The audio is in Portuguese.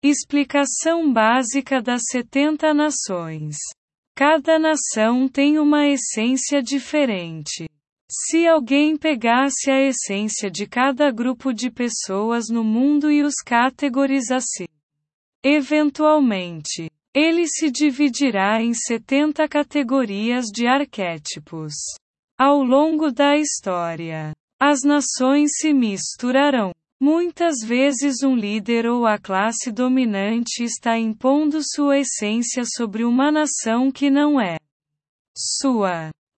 Explicação básica das 70 nações. Cada nação tem uma essência diferente. Se alguém pegasse a essência de cada grupo de pessoas no mundo e os categorizasse, eventualmente, ele se dividirá em 70 categorias de arquétipos. Ao longo da história, as nações se misturarão. Muitas vezes um líder ou a classe dominante está impondo sua essência sobre uma nação que não é sua.